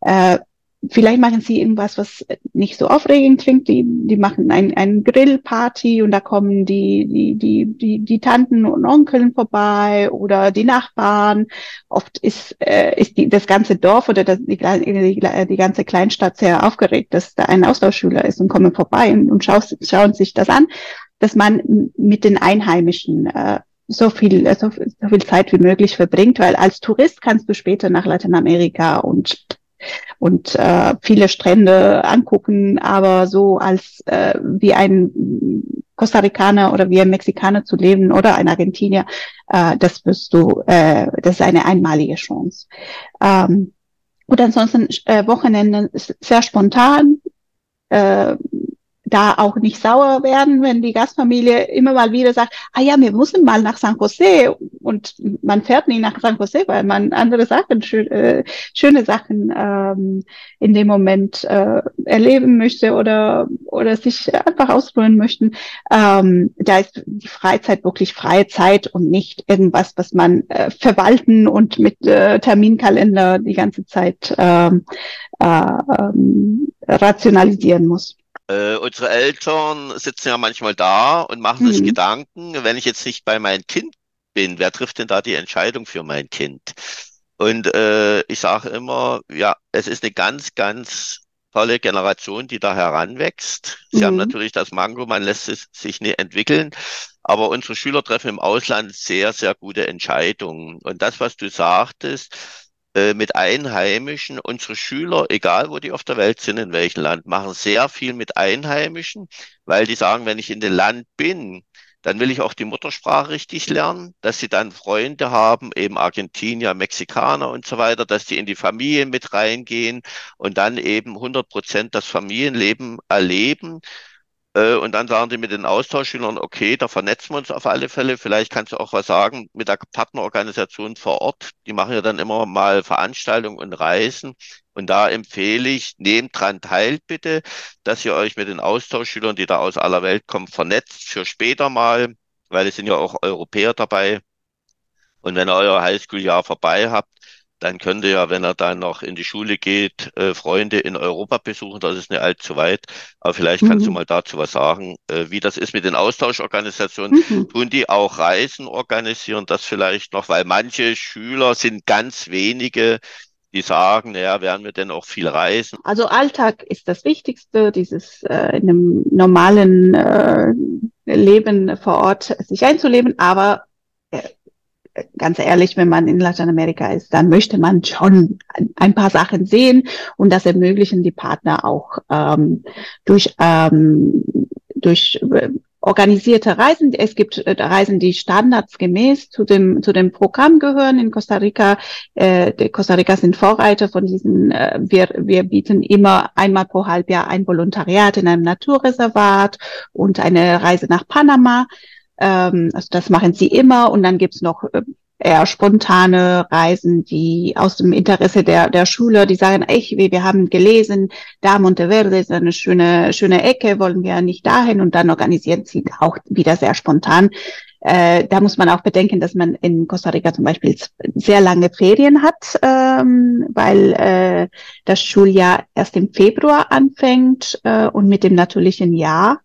Äh, vielleicht machen sie irgendwas, was nicht so aufregend klingt. Die, die machen ein, ein Grillparty und da kommen die, die, die, die, die Tanten und Onkeln vorbei oder die Nachbarn. Oft ist, äh, ist die, das ganze Dorf oder das, die, die, die ganze Kleinstadt sehr aufgeregt, dass da ein Austauschschüler ist und kommen vorbei und, und schauen, schauen sich das an dass man mit den Einheimischen äh, so viel, äh, so, so viel Zeit wie möglich verbringt, weil als Tourist kannst du später nach Lateinamerika und und äh, viele Strände angucken, aber so als äh, wie ein Costa Ricaner oder wie ein Mexikaner zu leben oder ein Argentinier, äh, das wirst du, äh, das ist eine einmalige Chance. Ähm, und ansonsten äh, Wochenende sehr spontan. Äh, da auch nicht sauer werden, wenn die Gastfamilie immer mal wieder sagt, ah ja, wir müssen mal nach San Jose und man fährt nicht nach San Jose, weil man andere Sachen, schön, äh, schöne Sachen ähm, in dem Moment äh, erleben möchte oder oder sich einfach ausruhen möchten. Ähm, da ist die Freizeit wirklich freie Zeit und nicht irgendwas, was man äh, verwalten und mit äh, Terminkalender die ganze Zeit ähm, äh, ähm, rationalisieren muss. Äh, unsere Eltern sitzen ja manchmal da und machen mhm. sich Gedanken, wenn ich jetzt nicht bei meinem Kind bin, wer trifft denn da die Entscheidung für mein Kind? Und äh, ich sage immer, ja, es ist eine ganz, ganz tolle Generation, die da heranwächst. Sie mhm. haben natürlich das Mango, man lässt es sich nicht entwickeln, aber unsere Schüler treffen im Ausland sehr, sehr gute Entscheidungen. Und das, was du sagtest, äh, mit Einheimischen. Unsere Schüler, egal wo die auf der Welt sind, in welchem Land, machen sehr viel mit Einheimischen, weil die sagen, wenn ich in dem Land bin, dann will ich auch die Muttersprache richtig lernen, dass sie dann Freunde haben, eben Argentinier, Mexikaner und so weiter, dass die in die Familien mit reingehen und dann eben 100 Prozent das Familienleben erleben und dann sagen die mit den Austauschschülern, okay, da vernetzen wir uns auf alle Fälle. Vielleicht kannst du auch was sagen mit der Partnerorganisation vor Ort. Die machen ja dann immer mal Veranstaltungen und Reisen. Und da empfehle ich, nehmt dran teil bitte, dass ihr euch mit den Austauschschülern, die da aus aller Welt kommen, vernetzt für später mal, weil es sind ja auch Europäer dabei. Und wenn ihr euer Highschool-Jahr vorbei habt, dann könnte ja, wenn er dann noch in die Schule geht, äh, Freunde in Europa besuchen. Das ist nicht allzu weit. Aber vielleicht kannst mhm. du mal dazu was sagen, äh, wie das ist mit den Austauschorganisationen. Mhm. Tun die auch Reisen organisieren? Das vielleicht noch, weil manche Schüler sind ganz wenige, die sagen, naja, werden wir denn auch viel reisen? Also Alltag ist das Wichtigste, dieses äh, in einem normalen äh, Leben vor Ort sich einzuleben, aber ganz ehrlich, wenn man in Lateinamerika ist, dann möchte man schon ein paar Sachen sehen und das ermöglichen die Partner auch ähm, durch ähm, durch äh, organisierte Reisen. Es gibt äh, Reisen, die standardsgemäß zu dem, zu dem Programm gehören. In Costa Rica, äh, Costa Rica sind Vorreiter von diesen, äh, wir, wir bieten immer einmal pro Halbjahr ein Volontariat in einem Naturreservat und eine Reise nach Panama. Ähm, also das machen sie immer. Und dann gibt's noch äh, eher spontane Reisen, die aus dem Interesse der, der Schüler, die sagen, ey, wir haben gelesen, da Monteverde ist eine schöne, schöne Ecke, wollen wir nicht dahin und dann organisieren sie auch wieder sehr spontan. Äh, da muss man auch bedenken, dass man in Costa Rica zum Beispiel sehr lange Ferien hat, ähm, weil äh, das Schuljahr erst im Februar anfängt äh, und mit dem natürlichen Jahr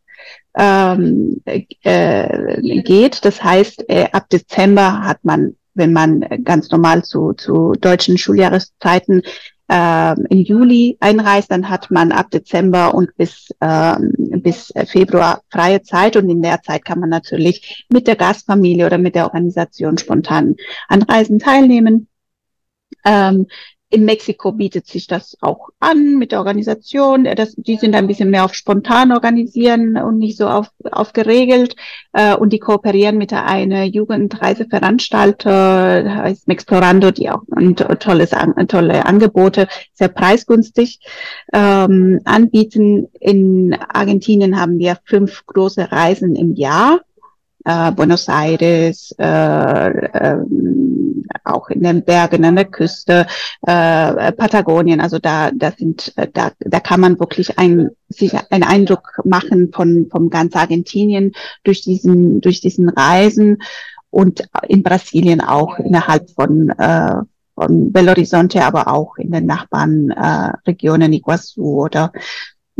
ähm, äh, geht. Das heißt, äh, ab Dezember hat man wenn man ganz normal zu, zu deutschen Schuljahreszeiten äh, im Juli einreist, dann hat man ab Dezember und bis, äh, bis Februar freie Zeit und in der Zeit kann man natürlich mit der Gastfamilie oder mit der Organisation spontan an Reisen teilnehmen. Ähm, in Mexiko bietet sich das auch an mit der Organisation. Das, die sind ein bisschen mehr auf spontan organisieren und nicht so auf, auf geregelt. Äh, und die kooperieren mit der eine Jugendreiseveranstalter, heißt Mexplorando, die auch ein tolles, tolle Angebote, sehr preisgünstig ähm, anbieten. In Argentinien haben wir fünf große Reisen im Jahr äh, Buenos Aires, äh, äh, auch in den Bergen an der Küste, äh, Patagonien. Also da, da sind, äh, da, da kann man wirklich ein, sich einen Eindruck machen von vom ganz Argentinien durch diesen durch diesen Reisen und in Brasilien auch innerhalb von äh, von Belo Horizonte, aber auch in den Nachbarn äh, Regionen Iguazu oder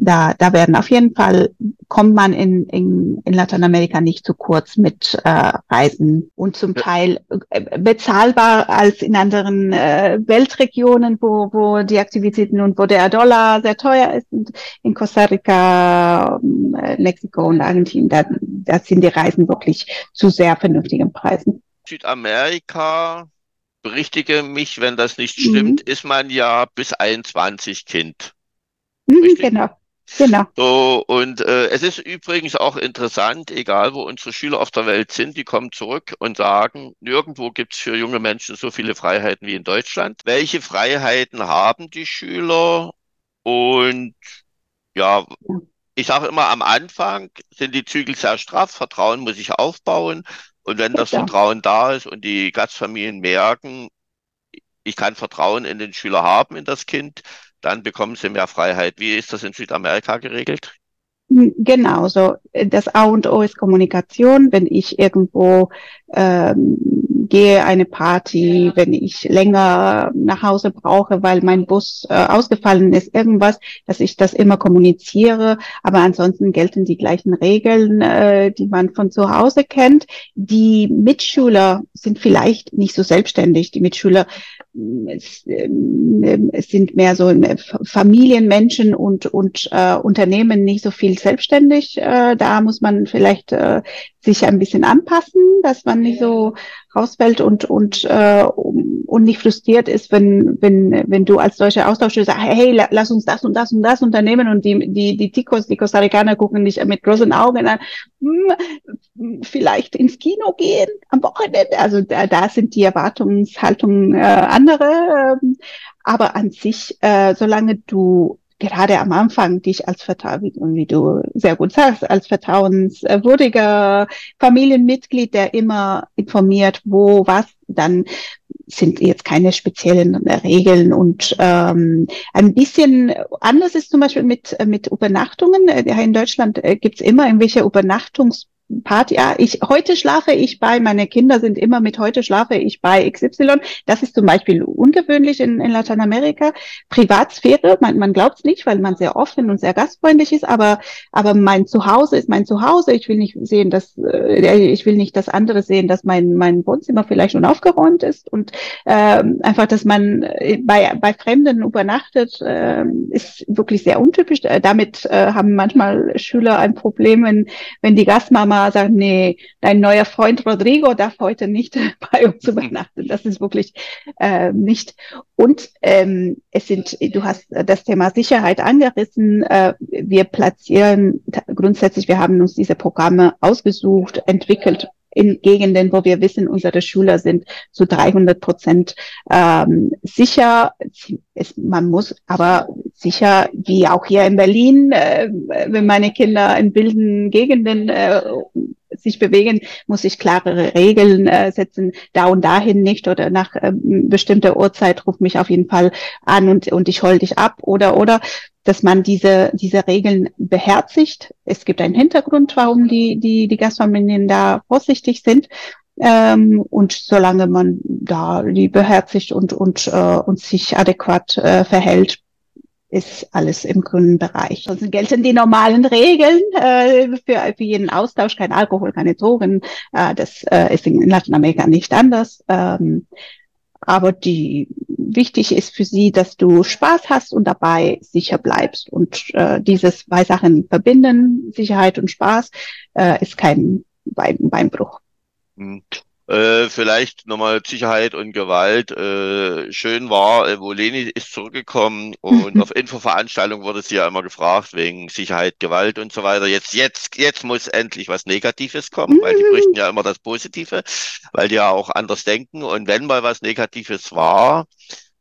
da, da werden auf jeden Fall, kommt man in, in, in Lateinamerika nicht zu kurz mit äh, Reisen und zum Teil äh, bezahlbar als in anderen äh, Weltregionen, wo, wo die Aktivitäten und wo der Dollar sehr teuer ist. Und in Costa Rica, äh, Mexiko und Argentinien, da, da sind die Reisen wirklich zu sehr vernünftigen Preisen. Südamerika, berichtige mich, wenn das nicht stimmt, mhm. ist man ja bis 21 Kind. Mhm, genau. Genau. So, und äh, es ist übrigens auch interessant, egal wo unsere Schüler auf der Welt sind, die kommen zurück und sagen, nirgendwo gibt es für junge Menschen so viele Freiheiten wie in Deutschland. Welche Freiheiten haben die Schüler? Und ja, ich sage immer, am Anfang sind die Zügel sehr straff, Vertrauen muss ich aufbauen. Und wenn das ja. Vertrauen da ist und die Gastfamilien merken, ich kann Vertrauen in den Schüler haben, in das Kind, dann bekommen sie mehr Freiheit. Wie ist das in Südamerika geregelt? Hm, genau, so das A und O ist Kommunikation. Wenn ich irgendwo ähm, gehe, eine Party, wenn ich länger nach Hause brauche, weil mein Bus äh, ausgefallen ist, irgendwas, dass ich das immer kommuniziere. Aber ansonsten gelten die gleichen Regeln, äh, die man von zu Hause kennt. Die Mitschüler sind vielleicht nicht so selbstständig. Die Mitschüler es, ähm, es sind mehr so äh, Familienmenschen und, und äh, Unternehmen nicht so viel selbstständig. Äh, da muss man vielleicht äh, sich ein bisschen anpassen, dass man nicht so rausfällt und und äh, und nicht frustriert ist, wenn wenn wenn du als deutscher Austauschschüler sagst, hey, lass uns das und das und das unternehmen und die die die Ticos, die Costa Ricaner gucken dich mit großen Augen an, hm, vielleicht ins Kino gehen am Wochenende. Also da, da sind die Erwartungshaltungen äh, andere, äh, aber an sich, äh, solange du gerade am Anfang dich als Vertrauen, wie du sehr gut sagst, als vertrauenswürdiger Familienmitglied, der immer informiert, wo was, dann sind jetzt keine speziellen Regeln und ähm, ein bisschen anders ist zum Beispiel mit mit Übernachtungen. Ja, in Deutschland äh, gibt's immer irgendwelche Übernachtungs Party, ja, ich, heute schlafe ich bei, meine Kinder sind immer mit heute schlafe ich bei XY. Das ist zum Beispiel ungewöhnlich in, in Lateinamerika. Privatsphäre, man, man glaubt es nicht, weil man sehr offen und sehr gastfreundlich ist, aber, aber mein Zuhause ist mein Zuhause. Ich will nicht sehen, dass, äh, ich will nicht das andere sehen, dass mein, mein Wohnzimmer vielleicht schon aufgeräumt ist und äh, einfach, dass man äh, bei, bei Fremden übernachtet, äh, ist wirklich sehr untypisch. Äh, damit äh, haben manchmal Schüler ein Problem, wenn, wenn die Gastmama Mama sagt, nee, dein neuer Freund Rodrigo darf heute nicht bei uns übernachten. Das ist wirklich äh, nicht. Und ähm, es sind, du hast das Thema Sicherheit angerissen. Äh, wir platzieren grundsätzlich, wir haben uns diese Programme ausgesucht, entwickelt in Gegenden, wo wir wissen, unsere Schüler sind zu 300 Prozent ähm, sicher. Es, man muss aber sicher, wie auch hier in Berlin, äh, wenn meine Kinder in wilden Gegenden äh, sich bewegen, muss ich klarere Regeln äh, setzen, da und dahin nicht oder nach äh, bestimmter Uhrzeit ruf mich auf jeden Fall an und, und ich hol dich ab oder oder dass man diese, diese Regeln beherzigt. Es gibt einen Hintergrund, warum die, die, die Gastfamilien da vorsichtig sind. Ähm, und solange man da die beherzigt und, und, äh, und sich adäquat äh, verhält, ist alles im grünen Bereich. Sonst gelten die normalen Regeln äh, für, für jeden Austausch, kein Alkohol, keine Drogen. Äh, das äh, ist in Lateinamerika nicht anders. Ähm, aber die wichtig ist für sie, dass du Spaß hast und dabei sicher bleibst. Und äh, dieses zwei Sachen verbinden, Sicherheit und Spaß, äh, ist kein Beinbruch. Hm. Äh, vielleicht nochmal Sicherheit und Gewalt. Äh, schön war, äh, wo Leni ist zurückgekommen und auf Infoveranstaltungen wurde sie ja immer gefragt wegen Sicherheit, Gewalt und so weiter. Jetzt, jetzt, jetzt muss endlich was Negatives kommen, weil die berichten ja immer das Positive, weil die ja auch anders denken. Und wenn mal was Negatives war,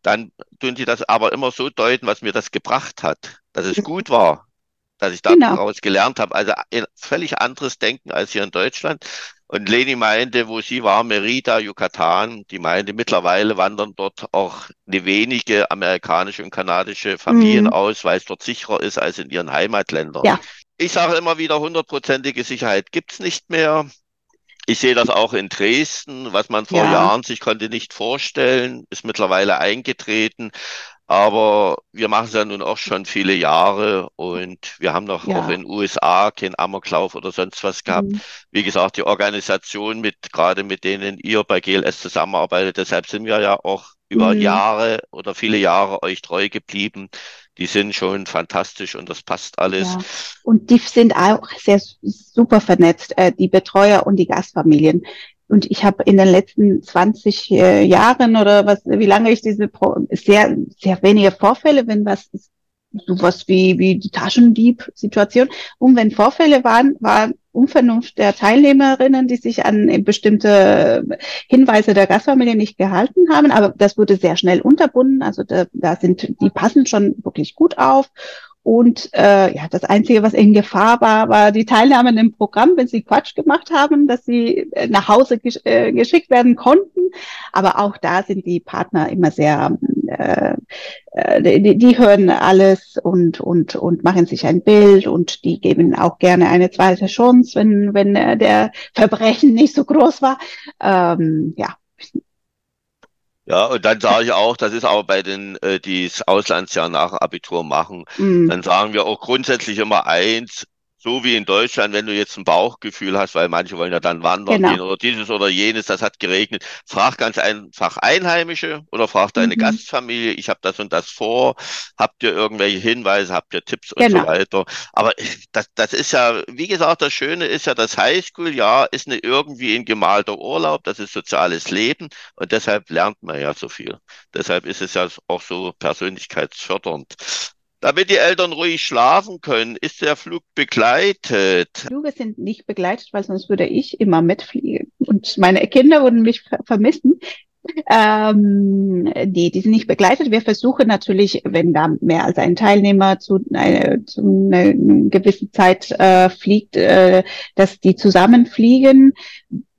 dann tun sie das aber immer so deuten, was mir das gebracht hat, dass es gut war, dass ich daraus genau. gelernt habe. Also ein völlig anderes Denken als hier in Deutschland. Und Leni meinte, wo sie war, Merida, Yucatan, die meinte, mittlerweile wandern dort auch eine wenige amerikanische und kanadische Familien mhm. aus, weil es dort sicherer ist als in ihren Heimatländern. Ja. Ich sage immer wieder, hundertprozentige Sicherheit gibt's nicht mehr. Ich sehe das auch in Dresden, was man vor ja. Jahren sich konnte nicht vorstellen, ist mittlerweile eingetreten. Aber wir machen es ja nun auch schon viele Jahre und wir haben noch ja. auch in den USA keinen Amoklauf oder sonst was gehabt. Mhm. Wie gesagt, die Organisation mit, gerade mit denen ihr bei GLS zusammenarbeitet, deshalb sind wir ja auch über mhm. Jahre oder viele Jahre euch treu geblieben. Die sind schon fantastisch und das passt alles. Ja. Und die sind auch sehr super vernetzt, äh, die Betreuer und die Gastfamilien. Und ich habe in den letzten 20 äh, Jahren oder was, wie lange ich diese Pro sehr, sehr wenige Vorfälle, wenn was sowas wie, wie die Taschendieb-Situation. Und wenn Vorfälle waren, war Unvernunft der Teilnehmerinnen, die sich an bestimmte Hinweise der Gastfamilie nicht gehalten haben. Aber das wurde sehr schnell unterbunden. Also da, da sind, die passen schon wirklich gut auf. Und äh, ja, das Einzige, was in Gefahr war, war die Teilnahme im Programm, wenn sie Quatsch gemacht haben, dass sie äh, nach Hause gesch äh, geschickt werden konnten. Aber auch da sind die Partner immer sehr, äh, äh, die, die hören alles und, und, und machen sich ein Bild und die geben auch gerne eine zweite Chance, wenn, wenn äh, der Verbrechen nicht so groß war. Ähm, ja, ja, und dann sage ich auch, das ist aber bei den, äh, die das Auslandsjahr nach Abitur machen, mm. dann sagen wir auch grundsätzlich immer eins, so wie in Deutschland, wenn du jetzt ein Bauchgefühl hast, weil manche wollen ja dann wandern genau. gehen oder dieses oder jenes, das hat geregnet, frag ganz einfach Einheimische oder frag deine mhm. Gastfamilie, ich habe das und das vor, habt ihr irgendwelche Hinweise, habt ihr Tipps und genau. so weiter. Aber das, das ist ja, wie gesagt, das Schöne ist ja, das Highschool-Jahr ist eine irgendwie ein gemalter Urlaub, das ist soziales Leben und deshalb lernt man ja so viel. Deshalb ist es ja auch so persönlichkeitsfördernd. Damit die Eltern ruhig schlafen können, ist der Flug begleitet. Flüge sind nicht begleitet, weil sonst würde ich immer mitfliegen. Und meine Kinder würden mich vermissen. Ähm, die, die sind nicht begleitet. Wir versuchen natürlich, wenn da mehr als ein Teilnehmer zu, äh, zu einer gewissen Zeit äh, fliegt, äh, dass die zusammenfliegen.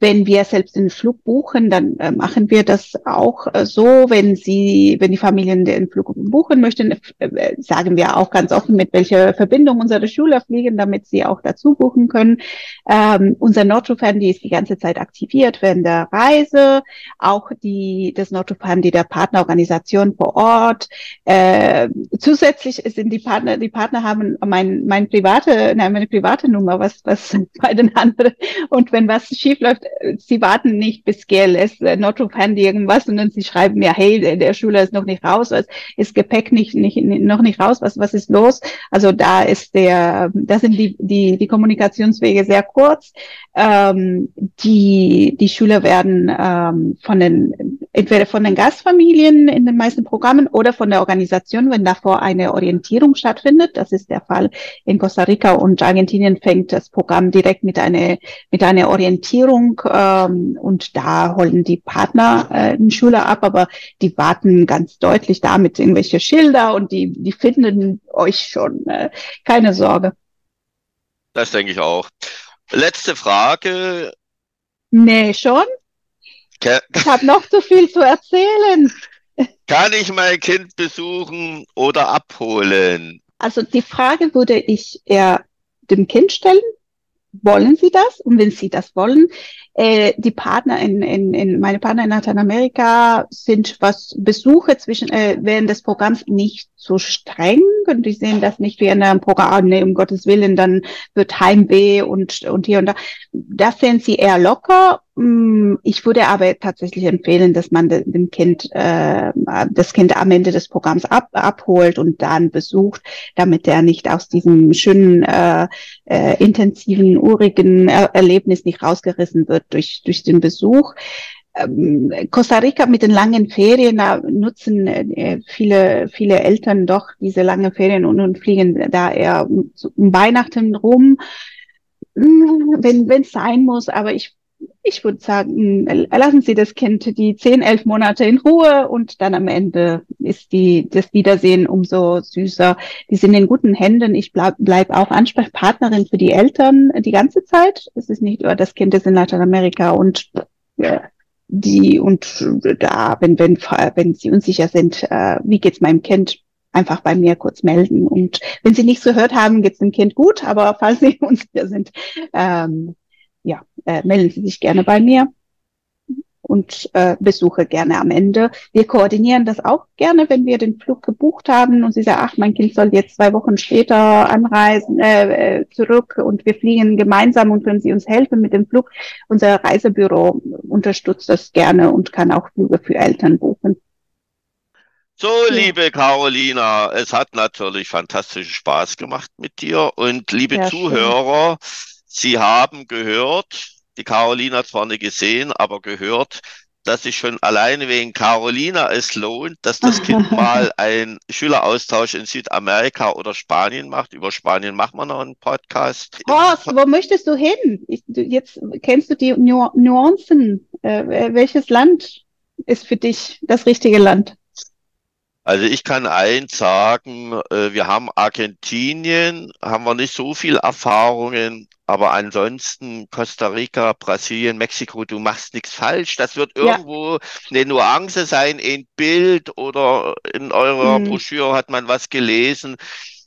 Wenn wir selbst den Flug buchen, dann äh, machen wir das auch äh, so. Wenn Sie, wenn die Familien den Flug buchen möchten, äh, sagen wir auch ganz offen, mit welcher Verbindung unsere Schüler fliegen, damit sie auch dazu buchen können. Ähm, unser Notruf-Handy ist die ganze Zeit aktiviert während der Reise. Auch die, das Notruf-Handy der Partnerorganisation vor Ort. Äh, zusätzlich sind die Partner, die Partner haben mein, mein private, nein, meine private Nummer, was, was bei den anderen. Und wenn was schief läuft, sie warten nicht, bis GLS äh, Notruf-Handy irgendwas, sondern sie schreiben mir, hey, der, der Schüler ist noch nicht raus, was ist Gepäck nicht, nicht, noch nicht raus, was, was ist los? Also da ist der, da sind die, die, die Kommunikationswege sehr kurz. Ähm, die, die Schüler werden ähm, von den, entweder von den Gastfamilien in den meisten Programmen oder von der Organisation, wenn davor eine Orientierung stattfindet. Das ist der Fall in Costa Rica und Argentinien fängt das Programm direkt mit einer, mit einer Orientierung ähm, und da holen die Partner äh, den Schüler ab, aber die warten ganz deutlich da mit irgendwelche Schilder und die, die finden euch schon. Äh, keine Sorge. Das denke ich auch. Letzte Frage. Nee, schon? Ke ich habe noch zu viel zu erzählen. Kann ich mein Kind besuchen oder abholen? Also die Frage würde ich eher dem Kind stellen. Wollen Sie das? Und wenn Sie das wollen, äh, die Partner in, in, in meine Partner in Lateinamerika sind, was Besuche zwischen äh, während des Programms nicht so streng und die sehen das nicht wie in einem Programm, ah, nee, um Gottes Willen, dann wird Heimweh und, und hier und da. Das sehen sie eher locker. Mm, ich würde aber tatsächlich empfehlen, dass man dem Kind, äh, das Kind am Ende des Programms ab, abholt und dann besucht, damit er nicht aus diesem schönen, äh, äh, intensiven, urigen er Erlebnis nicht rausgerissen wird durch, durch den Besuch. Ähm, Costa Rica mit den langen Ferien, da nutzen äh, viele, viele Eltern doch diese langen Ferien und, und fliegen da eher um, Weihnachten rum, hm, wenn es sein muss. Aber ich, ich würde sagen, lassen Sie das Kind die zehn, elf Monate in Ruhe und dann am Ende ist die, das Wiedersehen umso süßer. Die sind in guten Händen. Ich bleib, bleib auch Ansprechpartnerin für die Eltern die ganze Zeit. Es ist nicht nur, das Kind ist in Lateinamerika und ja, die und da, wenn, wenn, wenn sie unsicher sind, äh, wie geht's meinem Kind, einfach bei mir kurz melden. Und wenn sie nichts gehört haben, geht's dem Kind gut, aber falls sie unsicher sind, ähm, ja, äh, melden Sie sich gerne bei mir und äh, besuche gerne am Ende. Wir koordinieren das auch gerne, wenn wir den Flug gebucht haben und sie sagen, ach, mein Kind soll jetzt zwei Wochen später anreisen, äh, äh, zurück und wir fliegen gemeinsam und können Sie uns helfen mit dem Flug. Unser Reisebüro unterstützt das gerne und kann auch Flüge für Eltern buchen. So, liebe Carolina, es hat natürlich fantastischen Spaß gemacht mit dir und liebe ja, Zuhörer, schön. Sie haben gehört, die Carolina zwar nicht gesehen, aber gehört, dass sich schon alleine wegen Carolina es lohnt, dass das Kind mal einen Schüleraustausch in Südamerika oder Spanien macht. Über Spanien machen wir noch einen Podcast. Horst, wo möchtest du hin? Ich, du, jetzt kennst du die Nu Nuancen. Äh, welches Land ist für dich das richtige Land? Also ich kann eins sagen, äh, wir haben Argentinien, haben wir nicht so viel Erfahrungen, aber ansonsten Costa Rica, Brasilien, Mexiko, du machst nichts falsch. Das wird irgendwo ja. eine Nuance sein, ein Bild oder in eurer mhm. Broschüre hat man was gelesen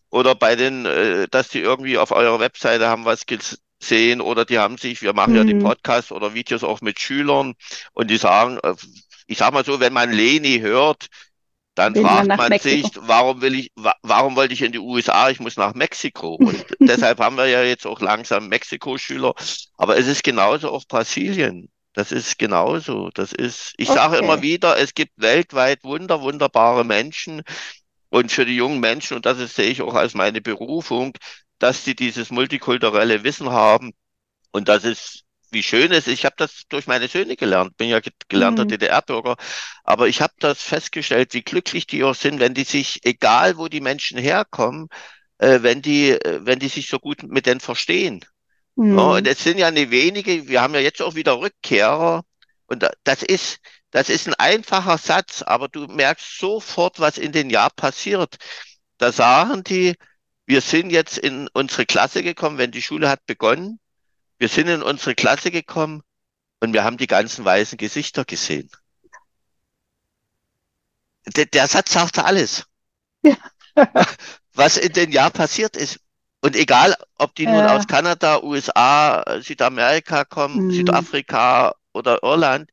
oder bei den, äh, dass die irgendwie auf eurer Webseite haben was gesehen oder die haben sich, wir machen mhm. ja die mhm. Podcasts oder Videos auch mit Schülern und die sagen, äh, ich sag mal so, wenn man Leni hört, dann Will fragt man, man sich, warum will ich, warum wollte ich in die USA? Ich muss nach Mexiko. Und deshalb haben wir ja jetzt auch langsam Mexiko-Schüler. Aber es ist genauso auf Brasilien. Das ist genauso. Das ist, ich okay. sage immer wieder, es gibt weltweit wunder, wunderbare Menschen. Und für die jungen Menschen, und das ist, sehe ich auch als meine Berufung, dass sie dieses multikulturelle Wissen haben. Und das ist wie schön es ist. Ich habe das durch meine Söhne gelernt, bin ja gelernter mhm. DDR-Bürger, aber ich habe das festgestellt, wie glücklich die auch sind, wenn die sich, egal wo die Menschen herkommen, äh, wenn die, äh, wenn die sich so gut mit denen verstehen. Mhm. Ja, und es sind ja nicht wenige, wir haben ja jetzt auch wieder Rückkehrer und das ist, das ist ein einfacher Satz, aber du merkst sofort, was in den Jahr passiert. Da sagen die, wir sind jetzt in unsere Klasse gekommen, wenn die Schule hat begonnen wir sind in unsere Klasse gekommen und wir haben die ganzen weißen Gesichter gesehen. Der, der Satz sagte alles. Ja. was in den Jahr passiert ist. Und egal, ob die ja. nun aus Kanada, USA, Südamerika kommen, mhm. Südafrika oder Irland,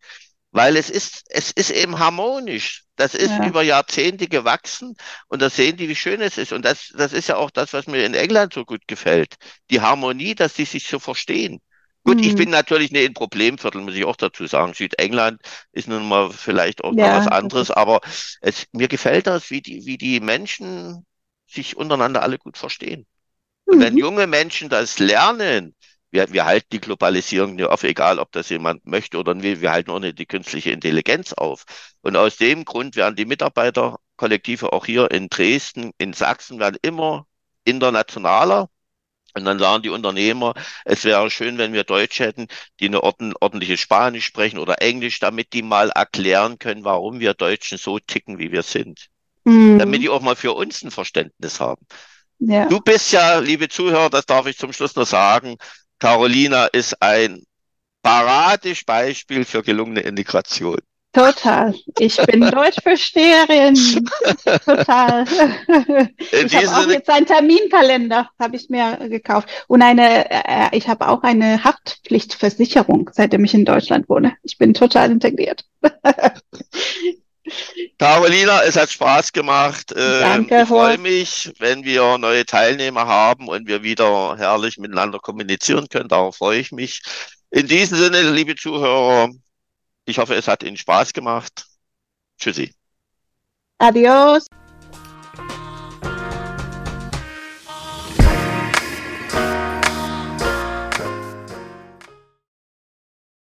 weil es ist, es ist eben harmonisch. Das ist ja. über Jahrzehnte gewachsen und da sehen die, wie schön es ist. Und das, das ist ja auch das, was mir in England so gut gefällt. Die Harmonie, dass die sich so verstehen. Gut, mhm. ich bin natürlich nicht in Problemviertel, muss ich auch dazu sagen. Südengland ist nun mal vielleicht auch ja, was anderes, aber es, mir gefällt das, wie die, wie die Menschen sich untereinander alle gut verstehen. Und wenn mhm. junge Menschen das lernen, wir, wir halten die Globalisierung nicht auf, egal ob das jemand möchte oder nicht, wir halten auch nicht die künstliche Intelligenz auf. Und aus dem Grund werden die Mitarbeiterkollektive auch hier in Dresden, in Sachsen, werden immer internationaler. Und dann sagen die Unternehmer, es wäre schön, wenn wir Deutsch hätten, die eine orden, ordentliche Spanisch sprechen oder Englisch, damit die mal erklären können, warum wir Deutschen so ticken, wie wir sind. Mhm. Damit die auch mal für uns ein Verständnis haben. Ja. Du bist ja, liebe Zuhörer, das darf ich zum Schluss noch sagen, Carolina ist ein paradisch Beispiel für gelungene Integration. Total. Ich bin Deutschversteherin. Total. Ich habe auch jetzt einen Terminkalender, habe ich mir gekauft. Und eine, äh, ich habe auch eine Haftpflichtversicherung, seitdem ich in Deutschland wohne. Ich bin total integriert. Carolina, es hat Spaß gemacht. Ähm, Danke, ich freue mich, wenn wir neue Teilnehmer haben und wir wieder herrlich miteinander kommunizieren können. Darauf freue ich mich. In diesem Sinne, liebe Zuhörer, ich hoffe, es hat Ihnen Spaß gemacht. Tschüssi. Adios.